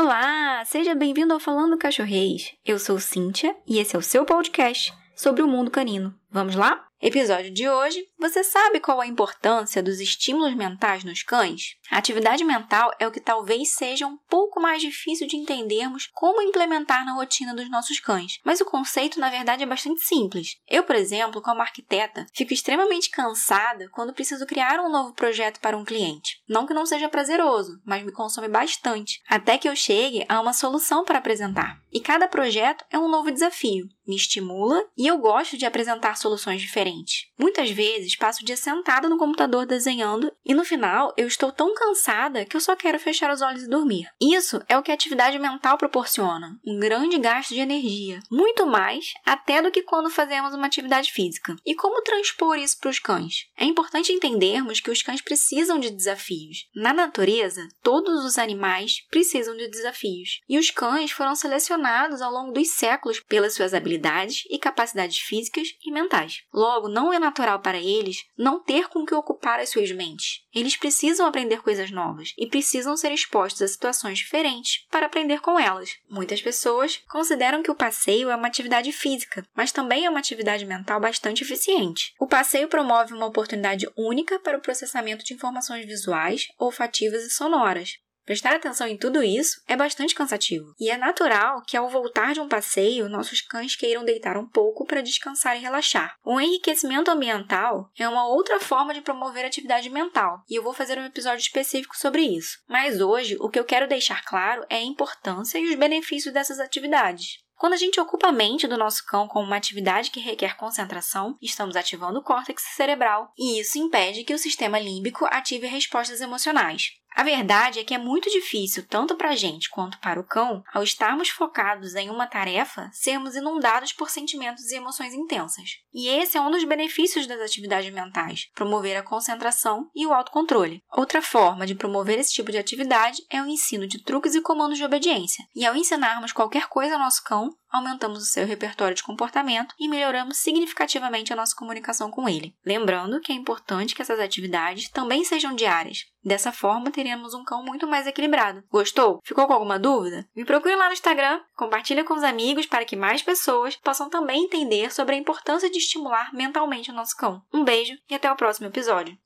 Olá, seja bem-vindo ao Falando Cachorreis. Eu sou Cíntia e esse é o seu podcast sobre o mundo canino. Vamos lá? Episódio de hoje: você sabe qual a importância dos estímulos mentais nos cães? A atividade mental é o que talvez seja um pouco mais difícil de entendermos como implementar na rotina dos nossos cães, mas o conceito na verdade é bastante simples. Eu, por exemplo, como arquiteta, fico extremamente cansada quando preciso criar um novo projeto para um cliente. Não que não seja prazeroso, mas me consome bastante, até que eu chegue a uma solução para apresentar. E cada projeto é um novo desafio, me estimula e eu gosto de apresentar soluções diferentes. Muitas vezes passo o dia sentada no computador desenhando e no final eu estou tão cansada que eu só quero fechar os olhos e dormir. Isso é o que a atividade mental proporciona, um grande gasto de energia, muito mais até do que quando fazemos uma atividade física. E como transpor isso para os cães? É importante entendermos que os cães precisam de desafios. Na natureza, todos os animais precisam de desafios, e os cães foram selecionados ao longo dos séculos pelas suas habilidades e capacidades físicas e mentais. Logo, não é natural para eles não ter com que ocupar as suas mentes. Eles precisam aprender coisas novas e precisam ser expostos a situações diferentes para aprender com elas. Muitas pessoas consideram que o passeio é uma atividade física, mas também é uma atividade mental bastante eficiente. O passeio promove uma oportunidade única para o processamento de informações visuais, olfativas e sonoras, Prestar atenção em tudo isso é bastante cansativo, e é natural que ao voltar de um passeio, nossos cães queiram deitar um pouco para descansar e relaxar. O enriquecimento ambiental é uma outra forma de promover atividade mental, e eu vou fazer um episódio específico sobre isso. Mas hoje, o que eu quero deixar claro é a importância e os benefícios dessas atividades. Quando a gente ocupa a mente do nosso cão com uma atividade que requer concentração, estamos ativando o córtex cerebral, e isso impede que o sistema límbico ative respostas emocionais. A verdade é que é muito difícil, tanto para a gente quanto para o cão, ao estarmos focados em uma tarefa, sermos inundados por sentimentos e emoções intensas. E esse é um dos benefícios das atividades mentais, promover a concentração e o autocontrole. Outra forma de promover esse tipo de atividade é o ensino de truques e comandos de obediência. E ao ensinarmos qualquer coisa ao nosso cão, aumentamos o seu repertório de comportamento e melhoramos significativamente a nossa comunicação com ele. Lembrando que é importante que essas atividades também sejam diárias. Dessa forma, teremos um cão muito mais equilibrado. Gostou? Ficou com alguma dúvida? Me procure lá no Instagram, compartilhe com os amigos para que mais pessoas possam também entender sobre a importância de estimular mentalmente o nosso cão. Um beijo e até o próximo episódio.